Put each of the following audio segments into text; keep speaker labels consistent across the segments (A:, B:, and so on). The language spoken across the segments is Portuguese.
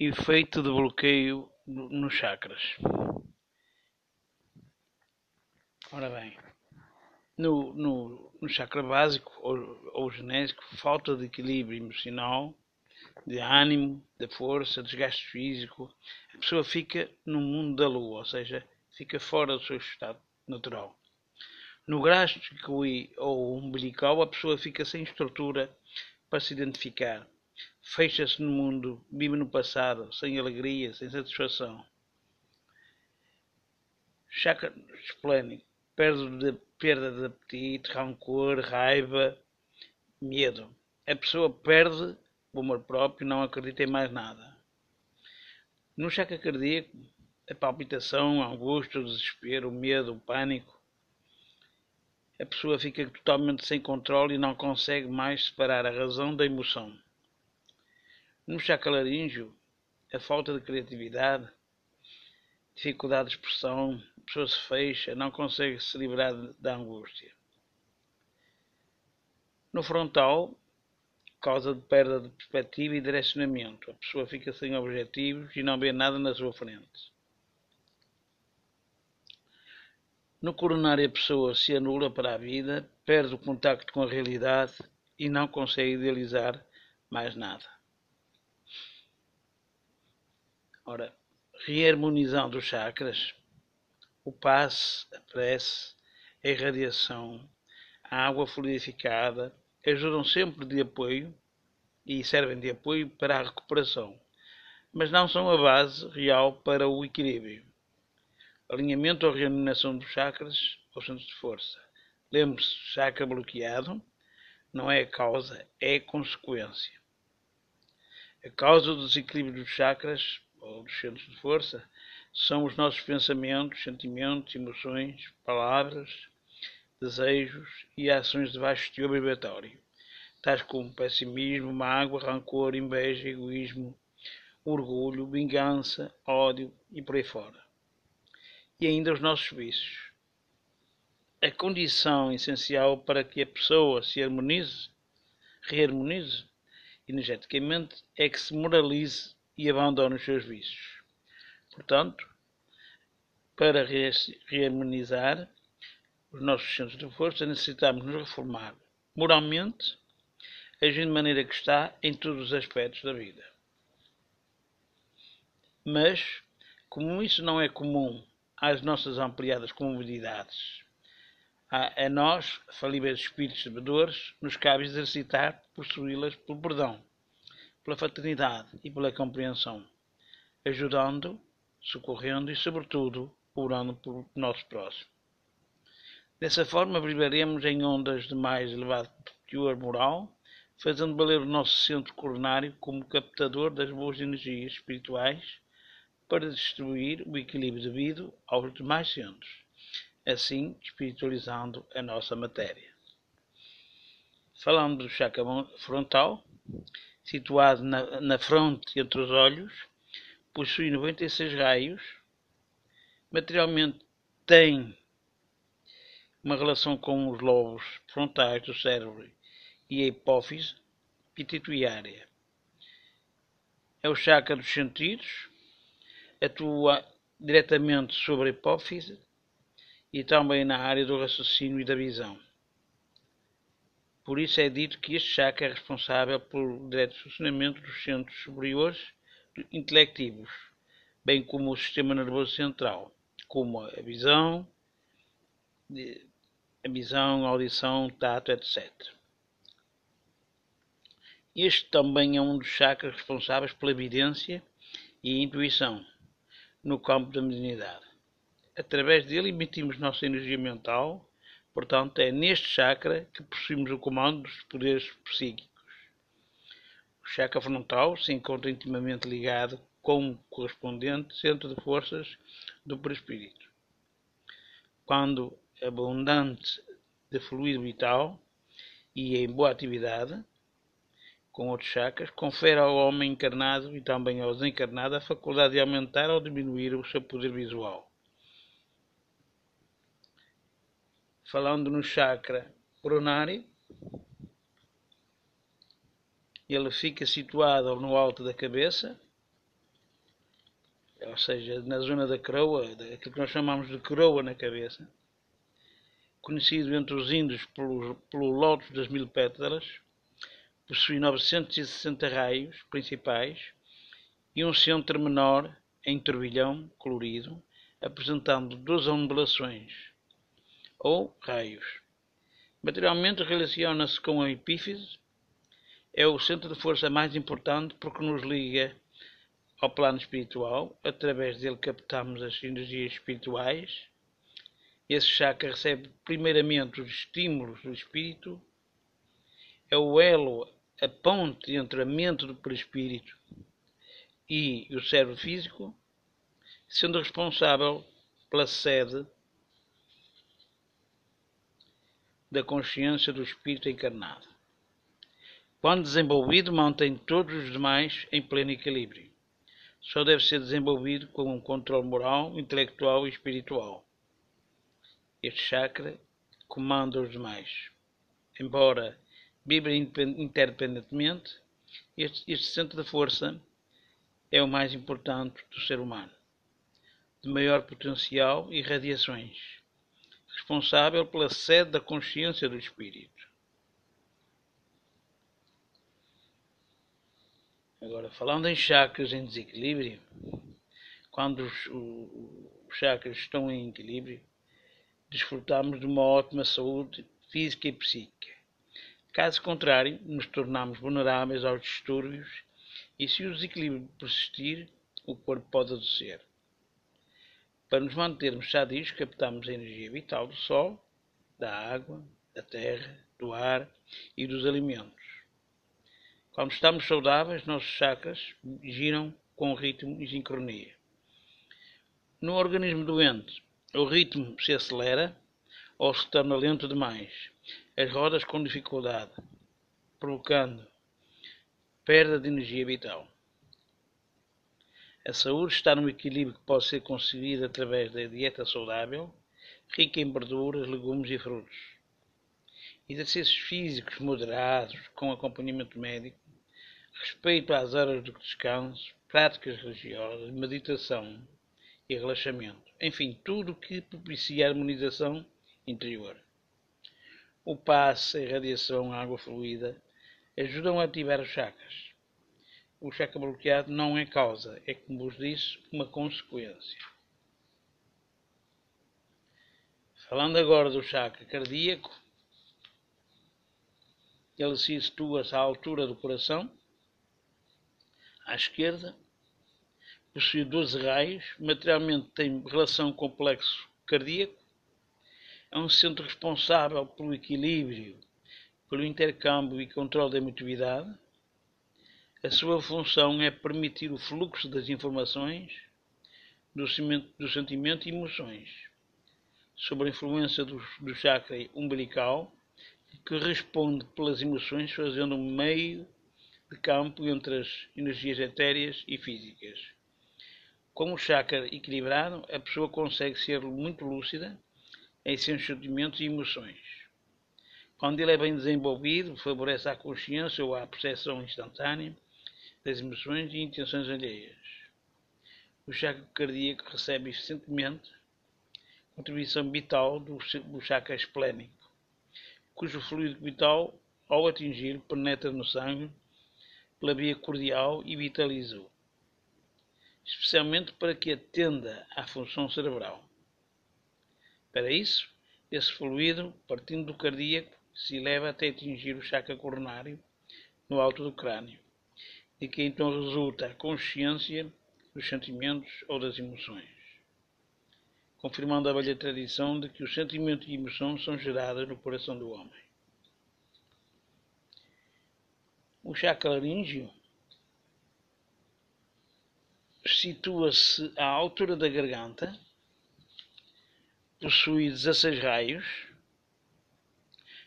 A: Efeito de bloqueio nos chakras. Ora bem, no, no, no chakra básico ou, ou genésico, falta de equilíbrio emocional, de ânimo, de força, desgaste físico, a pessoa fica no mundo da lua, ou seja, fica fora do seu estado natural. No gástrico ou umbilical, a pessoa fica sem estrutura para se identificar fecha-se no mundo, vive no passado, sem alegria, sem satisfação. Chakra esplênico, perda de, apetite, rancor, raiva, medo. A pessoa perde o amor próprio, não acredita em mais nada. No chakra cardíaco, a palpitação, a angústia, o desespero, o medo, o pânico. A pessoa fica totalmente sem controle e não consegue mais separar a razão da emoção. No chacalaríngeo, a falta de criatividade, dificuldade de expressão, a pessoa se fecha, não consegue se livrar da angústia. No frontal, causa de perda de perspectiva e direcionamento. A pessoa fica sem objetivos e não vê nada na sua frente. No coronário, a pessoa se anula para a vida, perde o contacto com a realidade e não consegue idealizar mais nada. Ora, reharmonizando os chakras, o passe, a prece, a irradiação, a água fluidificada ajudam sempre de apoio e servem de apoio para a recuperação, mas não são a base real para o equilíbrio. Alinhamento ou reanimação dos chakras ou centros de força. Lembre-se, chakra bloqueado não é a causa, é a consequência. A causa do desequilíbrio dos chakras ou centros de força, são os nossos pensamentos, sentimentos, emoções, palavras, desejos e ações de baixo teor vibratório, tais como pessimismo, mágoa, rancor, inveja, egoísmo, orgulho, vingança, ódio e por aí fora. E ainda os nossos vícios. A condição essencial para que a pessoa se harmonize, reharmonize energeticamente, é que se moralize e abandona os seus vícios. Portanto, para reharmonizar os nossos centros de força, necessitamos nos reformar moralmente, agindo de maneira que está em todos os aspectos da vida. Mas, como isso não é comum às nossas ampliadas comunidades, a, a nós, falíveis espíritos sabedores, nos cabe exercitar possuí-las por perdão pela fraternidade e pela compreensão, ajudando, socorrendo e, sobretudo, orando por nosso próximo. Dessa forma, viveremos em ondas de mais elevado teor moral, fazendo valer o nosso centro coronário como captador das boas energias espirituais para distribuir o equilíbrio devido aos demais centros, assim espiritualizando a nossa matéria. Falando do chakra frontal, situado na, na fronte entre os olhos, possui 96 raios, materialmente tem uma relação com os lobos frontais do cérebro e a hipófise pituitária. É o chakra dos sentidos, atua diretamente sobre a hipófise e também na área do raciocínio e da visão. Por isso é dito que este chakra é responsável pelo direto funcionamento dos centros superiores intelectivos, bem como o sistema nervoso central, como a visão, a visão, audição, tato, etc. Este também é um dos chakras responsáveis pela evidência e intuição no campo da mediunidade. Através dele emitimos nossa energia mental Portanto, é neste chakra que possuímos o comando dos poderes psíquicos. O chakra frontal se encontra intimamente ligado com o correspondente centro de forças do perispírito. Quando abundante de fluido vital e em boa atividade, com outros chakras, confere ao homem encarnado e também ao desencarnado a faculdade de aumentar ou diminuir o seu poder visual. Falando no chakra coronário, ele fica situado no alto da cabeça, ou seja, na zona da coroa, aquilo que nós chamamos de coroa na cabeça, conhecido entre os índios pelo, pelo lótus das mil pétalas, possui 960 raios principais e um centro menor em turbilhão colorido, apresentando duas ondulações, ou raios. Materialmente relaciona-se com a epífise, é o centro de força mais importante porque nos liga ao plano espiritual, através dele captamos as energias espirituais. Esse chakra recebe primeiramente os estímulos do espírito, é o elo, a ponte entre a mente do perispírito e o cérebro físico, sendo responsável pela sede da consciência do espírito encarnado. Quando desenvolvido, mantém todos os demais em pleno equilíbrio só deve ser desenvolvido com um controle moral, intelectual e espiritual. Este chakra comanda os demais. Embora vibrem interdependentemente, este, este centro de força é o mais importante do ser humano, de maior potencial e radiações, responsável pela sede da consciência do espírito. Agora, falando em chakras em desequilíbrio, quando os, os chakras estão em equilíbrio, desfrutamos de uma ótima saúde física e psíquica. Caso contrário, nos tornamos vulneráveis aos distúrbios e, se o desequilíbrio persistir, o corpo pode adoecer. Para nos mantermos sadios, captamos a energia vital do sol, da água, da terra, do ar e dos alimentos. Quando estamos saudáveis, nossos chakras giram com ritmo e sincronia. No organismo doente, o ritmo se acelera ou se torna lento demais, as rodas com dificuldade, provocando perda de energia vital. A saúde está no equilíbrio que pode ser conseguido através da dieta saudável, rica em verduras, legumes e frutos. Exercícios físicos moderados, com acompanhamento médico, respeito às horas de descanso, práticas religiosas, meditação e relaxamento. Enfim, tudo que propicia a harmonização interior. O passe, a radiação, a água fluida ajudam a ativar os chakras. O chakra bloqueado não é causa, é, como vos disse, uma consequência. Falando agora do chakra cardíaco, ele se situa-se à altura do coração à esquerda, possui 12 raios, materialmente tem relação com o plexo cardíaco, é um centro responsável pelo equilíbrio, pelo intercâmbio e controle da emotividade. A sua função é permitir o fluxo das informações, do, do sentimento e emoções, sob a influência do, do chakra umbilical, que responde pelas emoções, fazendo um meio de campo entre as energias etéreas e físicas. Com o chakra equilibrado, a pessoa consegue ser muito lúcida em seus sentimentos e emoções. Quando ele é bem desenvolvido, favorece a consciência ou a percepção instantânea das emoções e intenções alheias. O chakra cardíaco recebe eficientemente contribuição vital do, do chakra esplénico, cujo fluido vital, ao atingir, penetra no sangue pela via cordial e vitalizou, especialmente para que atenda à função cerebral. Para isso, esse fluido, partindo do cardíaco, se eleva até atingir o chakra coronário, no alto do crânio, e que então resulta a consciência dos sentimentos ou das emoções, confirmando a velha tradição de que os sentimentos e emoções são gerados no coração do homem. O chakra laríngeo situa-se à altura da garganta, possui 16 raios,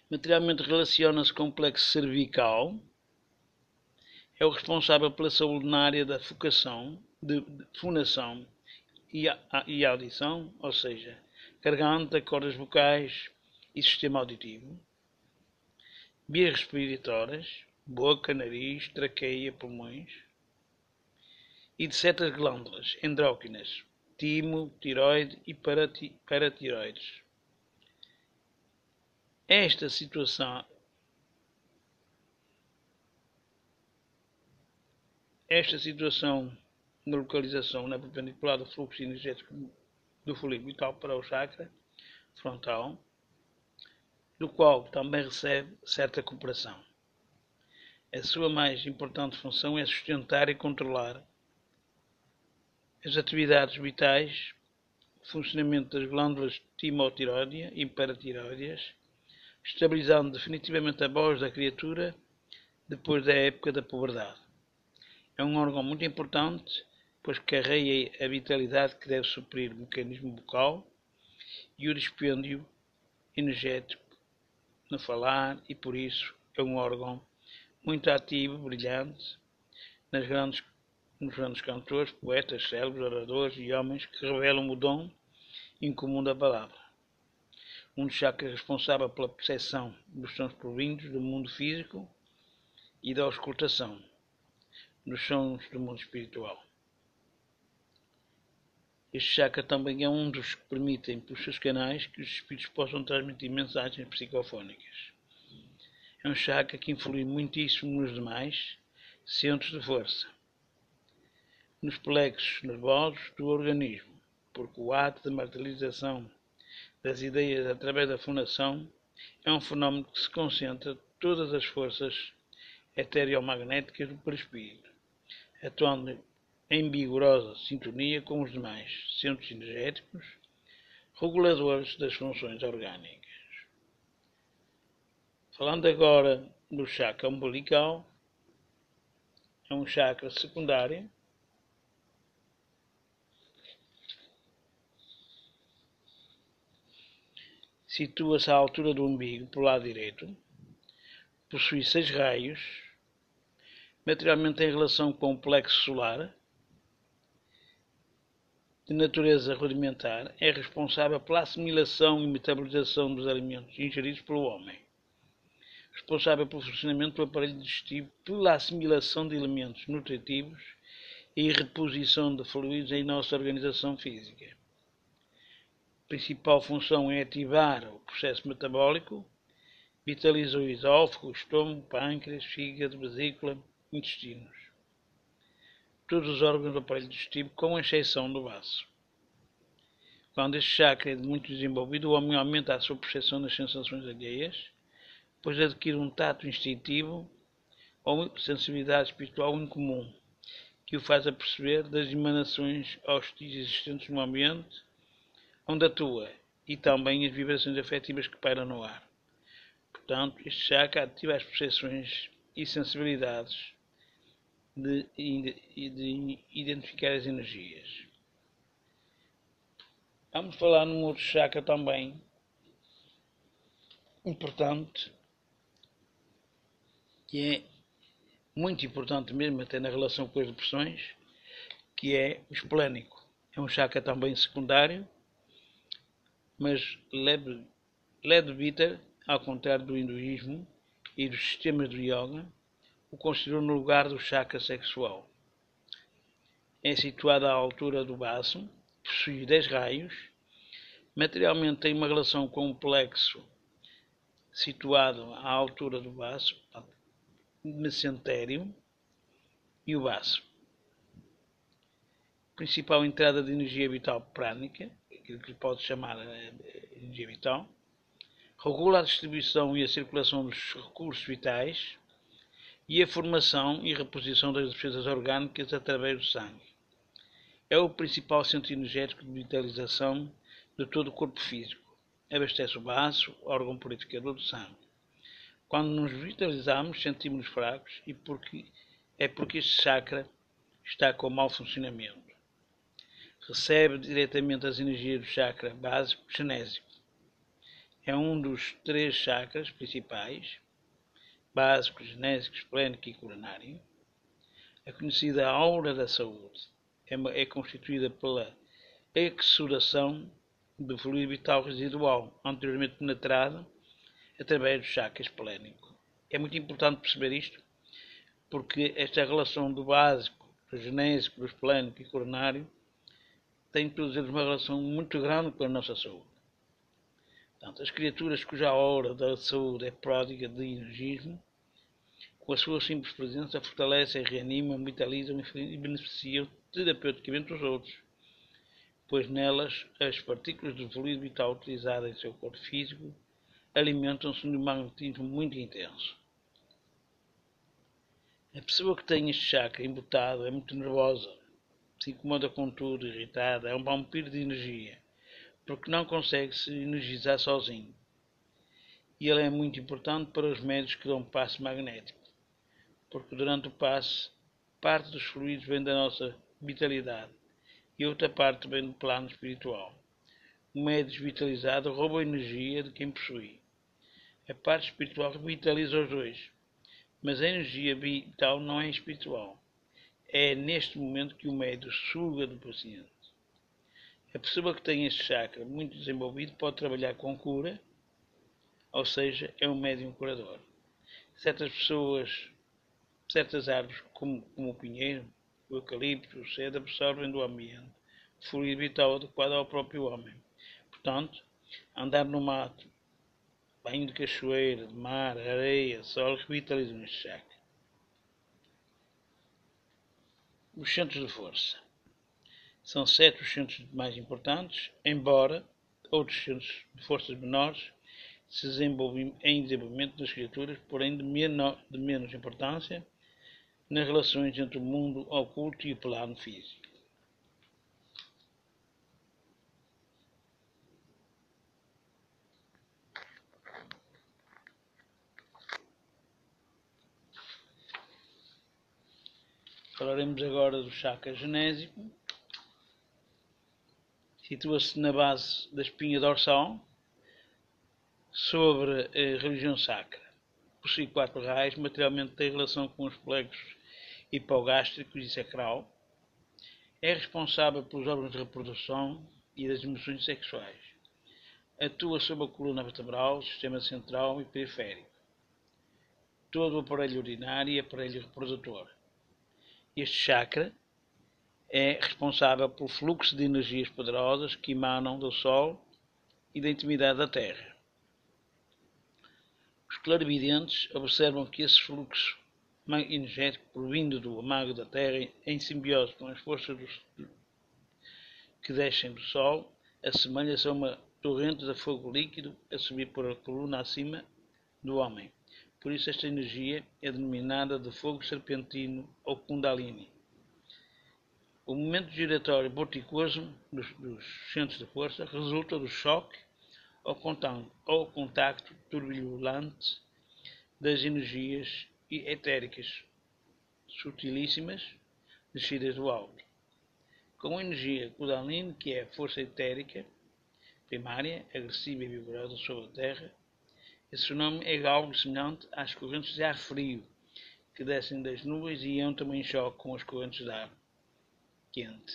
A: materialmente relaciona-se com o plexo cervical, é o responsável pela saúde na área da focação, de, de e, a, e audição, ou seja, garganta, cordas vocais e sistema auditivo, vias respiratórias, boca, nariz, traqueia, pulmões. e de certas glândulas endócrinas, timo, tiroide e paratiroides. Esta situação esta situação na localização na perpendicular do fluxo energético do fluido vital para o chakra frontal, do qual também recebe certa cooperação. A sua mais importante função é sustentar e controlar as atividades vitais, funcionamento das glândulas timotiroidea e paratiroideas, estabilizando definitivamente a voz da criatura depois da época da puberdade. É um órgão muito importante, pois carrega a vitalidade que deve suprir o mecanismo bucal e o dispêndio energético no falar e por isso é um órgão muito ativo, brilhante, nas grandes, nos grandes cantores, poetas, célebres, oradores e homens que revelam o dom incomum da palavra. Um dos chakras responsável pela percepção dos sons provindos do mundo físico e da auscultação dos sons do mundo espiritual. Este chakra também é um dos que permitem, pelos seus canais, que os espíritos possam transmitir mensagens psicofónicas. É um chakra que influi muitíssimo nos demais centros de força, nos plexos nervosos do organismo, porque o ato de materialização das ideias através da fundação é um fenómeno que se concentra todas as forças etereomagnéticas do perispírito, atuando em vigorosa sintonia com os demais centros energéticos, reguladores das funções orgânicas. Falando agora do chakra umbilical, é um chakra secundário. Situa-se à altura do umbigo, pelo lado direito. Possui seis raios, materialmente em relação com o plexo solar. De natureza rudimentar, é responsável pela assimilação e metabolização dos alimentos ingeridos pelo homem responsável pelo funcionamento do aparelho digestivo, pela assimilação de elementos nutritivos e reposição de fluidos em nossa organização física. A principal função é ativar o processo metabólico, vitaliza o esófago, o estômago, pâncreas, fígado, vesícula, intestinos. Todos os órgãos do aparelho digestivo, com exceção do baço. Quando este chakra é muito desenvolvido, o homem aumenta a sua percepção das sensações alheias, pois adquire um tato instintivo ou sensibilidade espiritual incomum, que o faz aperceber das emanações hostis existentes no ambiente onde atua e também as vibrações afetivas que pairam no ar. Portanto, este chakra ativa as percepções e sensibilidades de, de, de identificar as energias. Vamos falar num outro chakra também importante, que é muito importante mesmo, até na relação com as depressões, que é o esplênico. É um chakra também secundário, mas Ledvita, ao contrário do hinduísmo e dos sistemas do yoga, o considerou no lugar do chakra sexual. É situado à altura do baço, possui 10 raios, materialmente tem uma relação com o plexo situado à altura do baço, mesentério e o baço. Principal entrada de energia vital prânica, aquilo que pode chamar eh, energia vital, regula a distribuição e a circulação dos recursos vitais e a formação e reposição das defesas orgânicas através do sangue. É o principal centro energético de vitalização de todo o corpo físico. Abastece o baço, órgão purificador do sangue. Quando nos vitalizamos, sentimos-nos fracos e porque, é porque este chakra está com mau funcionamento. Recebe diretamente as energias do chakra básico genésico. É um dos três chakras principais, básico, genésico, esplênico e coronário. A conhecida aura da saúde é, é constituída pela exudação do fluido vital residual anteriormente penetrado através do chakra esplênico. É muito importante perceber isto, porque esta relação do básico, genésico, esplênico e coronário, têm todos eles uma relação muito grande com a nossa saúde. Portanto, as criaturas cuja hora da saúde é pródiga de energismo, com a sua simples presença, fortalecem, reanimam, vitalizam e beneficiam terapeuticamente os outros, pois nelas as partículas do fluido vital utilizadas em seu corpo físico alimentam-se de um magnetismo muito intenso. A pessoa que tem este chakra embotado é muito nervosa, se incomoda com tudo, irritada, é um vampiro de energia, porque não consegue se energizar sozinho. E ele é muito importante para os médios que dão passe magnético, porque durante o passe, parte dos fluidos vem da nossa vitalidade e outra parte vem do plano espiritual. O médio desvitalizado rouba a energia de quem possui. A parte espiritual revitaliza os dois mas a energia vital não é espiritual. É neste momento que o médium suga do paciente. A pessoa que tem este chakra muito desenvolvido pode trabalhar com cura, ou seja, é um médium curador. Certas pessoas, certas árvores, como, como o pinheiro, o eucalipto, o cedro, absorvem do ambiente fluido vital adequado ao próprio homem. Portanto, andar no mato banho de cachoeira, de mar, areia, sol revitalizam este chakra. Os centros de força. São sete os centros mais importantes, embora outros centros de forças menores se desenvolvem em desenvolvimento das criaturas, porém de, menor, de menos importância nas relações entre o mundo oculto e o plano físico. Falaremos agora do chakra genésico. Situa-se na base da espinha dorsal, sobre a religião sacra. Possui quatro raios, materialmente tem relação com os plexos hipogástricos e sacral. É responsável pelos órgãos de reprodução e das emoções sexuais. Atua sobre a coluna vertebral, sistema central e periférico. Todo o aparelho urinário e aparelho reprodutor este chakra é responsável pelo fluxo de energias poderosas que emanam do Sol e da intimidade da Terra. Os clarividentes observam que esse fluxo energético provindo do amago da Terra em simbiose com as forças do, que descem do Sol assemelha-se a uma torrente de fogo líquido a subir por a coluna acima do homem. Por isso esta energia é denominada de fogo serpentino ou kundalini. O momento giratório vorticoso dos, dos centros de força resulta do choque ou contacto, ou contacto turbulente das energias etéricas sutilíssimas descidas do alto. Com a energia Kundalini, que é a força etérica primária, agressiva e vigorosa sobre a Terra, esse nome é algo semelhante às correntes de ar frio que descem das nuvens e entram em choque com as correntes de ar quente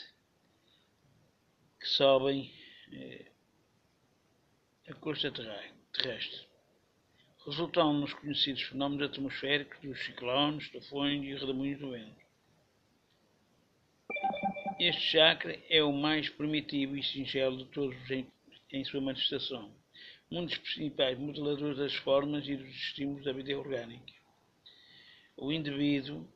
A: que sobem eh, a costa terrestre, resultando nos conhecidos fenómenos atmosféricos dos ciclones, tufões e redemoinhos do vento. Este chakra é o mais primitivo e singelo de todos em, em sua manifestação um dos principais modeladores das formas e dos estímulos da vida orgânica. O indivíduo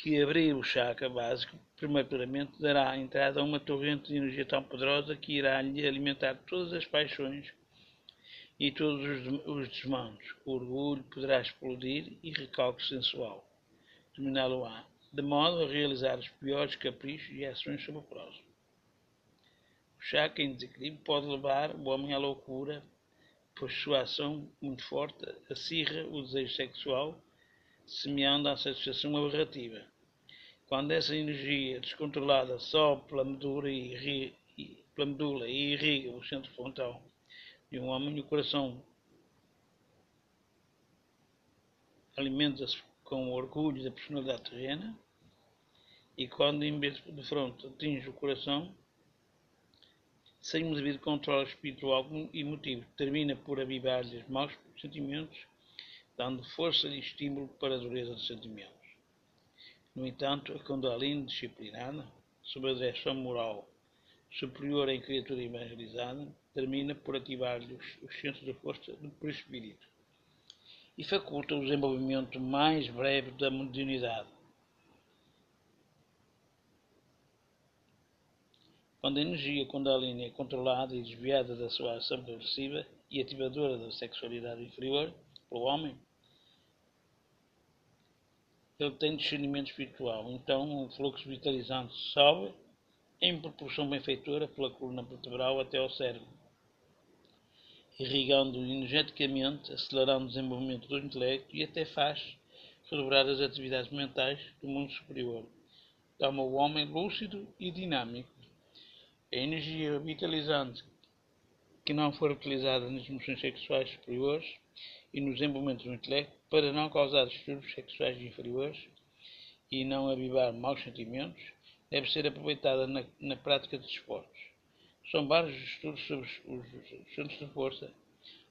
A: que abrir o chakra básico prematuramente dará entrada a uma torrente de energia tão poderosa que irá lhe alimentar todas as paixões e todos os desmandos. O orgulho poderá explodir e recalque sensual dominá-lo-á, de modo a realizar os piores caprichos e ações sobre o próximo. O chakra em desequilíbrio pode levar o homem à loucura, pois sua ação muito forte acirra o desejo sexual, semeando a satisfação aberrativa. Quando essa energia descontrolada sobe pela medula e, irriga, pela medula e irriga o centro frontal de um homem, o coração alimenta-se com o orgulho da personalidade terrena e quando em vez de fronte atinge o coração, sem um devido controle espiritual e motivo, termina por avivar-lhe maus sentimentos, dando força e estímulo para a dureza dos sentimentos. No entanto, a Kundalini disciplinada, sob a direção moral superior em criatura evangelizada, termina por ativar-lhe os, os centros da força do espírito e faculta o desenvolvimento mais breve da modernidade. Quando a energia Kundalini é controlada e desviada da sua ação progressiva e ativadora da sexualidade inferior pelo homem, ele tem discernimento espiritual. Então, o fluxo vitalizante sobe em proporção benfeitora pela coluna vertebral até ao cérebro, irrigando energeticamente, acelerando o desenvolvimento do intelecto e até faz redobrar as atividades mentais do mundo superior. Toma o homem lúcido e dinâmico. A energia vitalizante que não for utilizada nas emoções sexuais superiores e nos desenvolvimentos do intelecto para não causar distúrbios sexuais inferiores e não avivar maus sentimentos, deve ser aproveitada na, na prática de esportes. São vários estudos sobre os, os centros de força.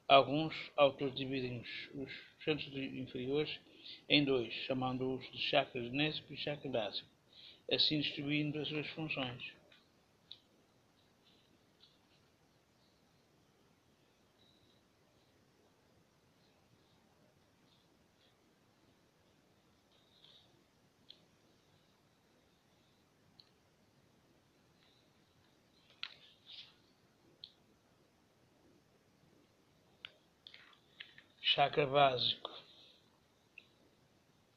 A: Alguns autores dividem os, os centros inferiores em dois, chamando-os de chakra genésico e chakra básico, assim distribuindo as suas funções. Chakra básico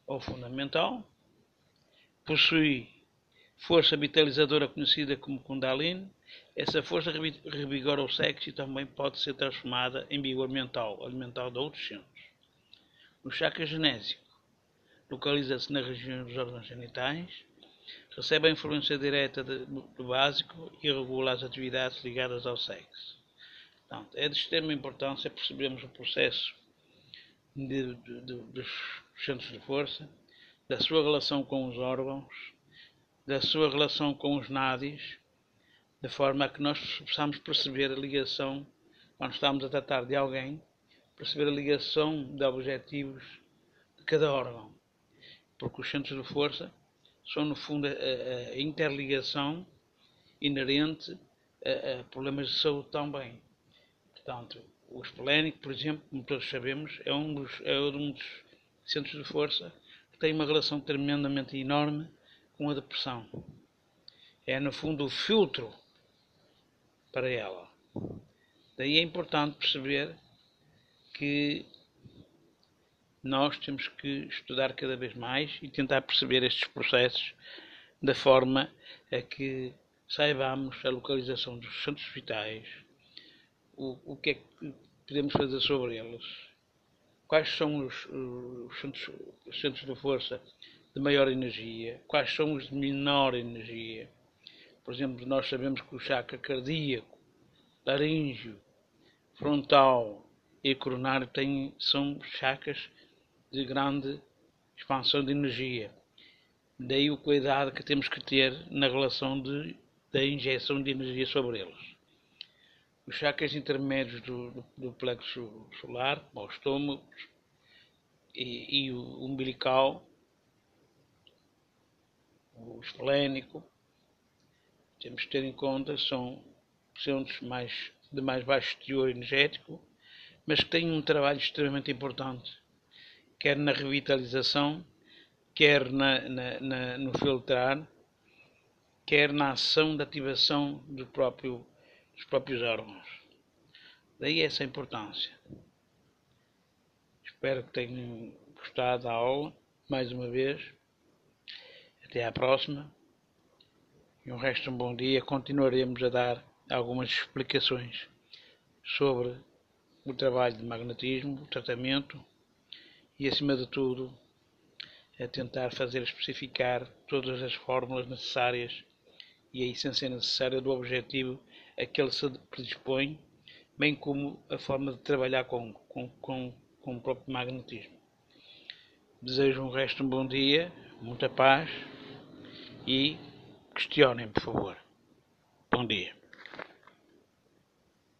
A: ou fundamental, possui força vitalizadora conhecida como Kundalini. Essa força revigora o sexo e também pode ser transformada em vigor mental, alimentar de outros centros. O chakra genésico localiza-se na região dos órgãos genitais, recebe a influência direta do básico e regula as atividades ligadas ao sexo. Portanto, é de extrema importância percebermos o processo de, de, dos centros de força, da sua relação com os órgãos, da sua relação com os nádis, de forma a que nós possamos perceber a ligação, quando estamos a tratar de alguém, perceber a ligação de objetivos de cada órgão. Porque os centros de força são, no fundo, a, a interligação inerente a, a problemas de saúde também. Portanto, o espolénico, por exemplo, como todos sabemos, é um dos, é um dos centros de força que tem uma relação tremendamente enorme com a depressão. É, no fundo, o filtro para ela. Daí é importante perceber que nós temos que estudar cada vez mais e tentar perceber estes processos da forma a que saibamos a localização dos centros vitais, o, o que é que podemos fazer sobre eles? Quais são os, os, centros, os centros de força de maior energia? Quais são os de menor energia? Por exemplo, nós sabemos que o chakra cardíaco, laríngeo, frontal e coronário têm, são chakras de grande expansão de energia. Daí o cuidado que temos que ter na relação de, da injeção de energia sobre eles os chakras intermédios do, do, do plexo solar, como o estômago e, e, o umbilical, o esplénico, temos que ter em conta, são centros mais, de mais baixo teor energético, mas que têm um trabalho extremamente importante, quer na revitalização, quer na, na, na, no filtrar, quer na ação de ativação do próprio dos próprios órgãos. Daí essa importância. Espero que tenham gostado da aula, mais uma vez. Até à próxima. E um resto de um bom dia. Continuaremos a dar algumas explicações sobre o trabalho de magnetismo, o tratamento e, acima de tudo, a tentar fazer especificar todas as fórmulas necessárias e a essência necessária do objetivo a que ele se predispõe, bem como a forma de trabalhar com, com, com, com o próprio magnetismo. Desejo um resto um bom dia, muita paz e questionem, por favor. Bom dia.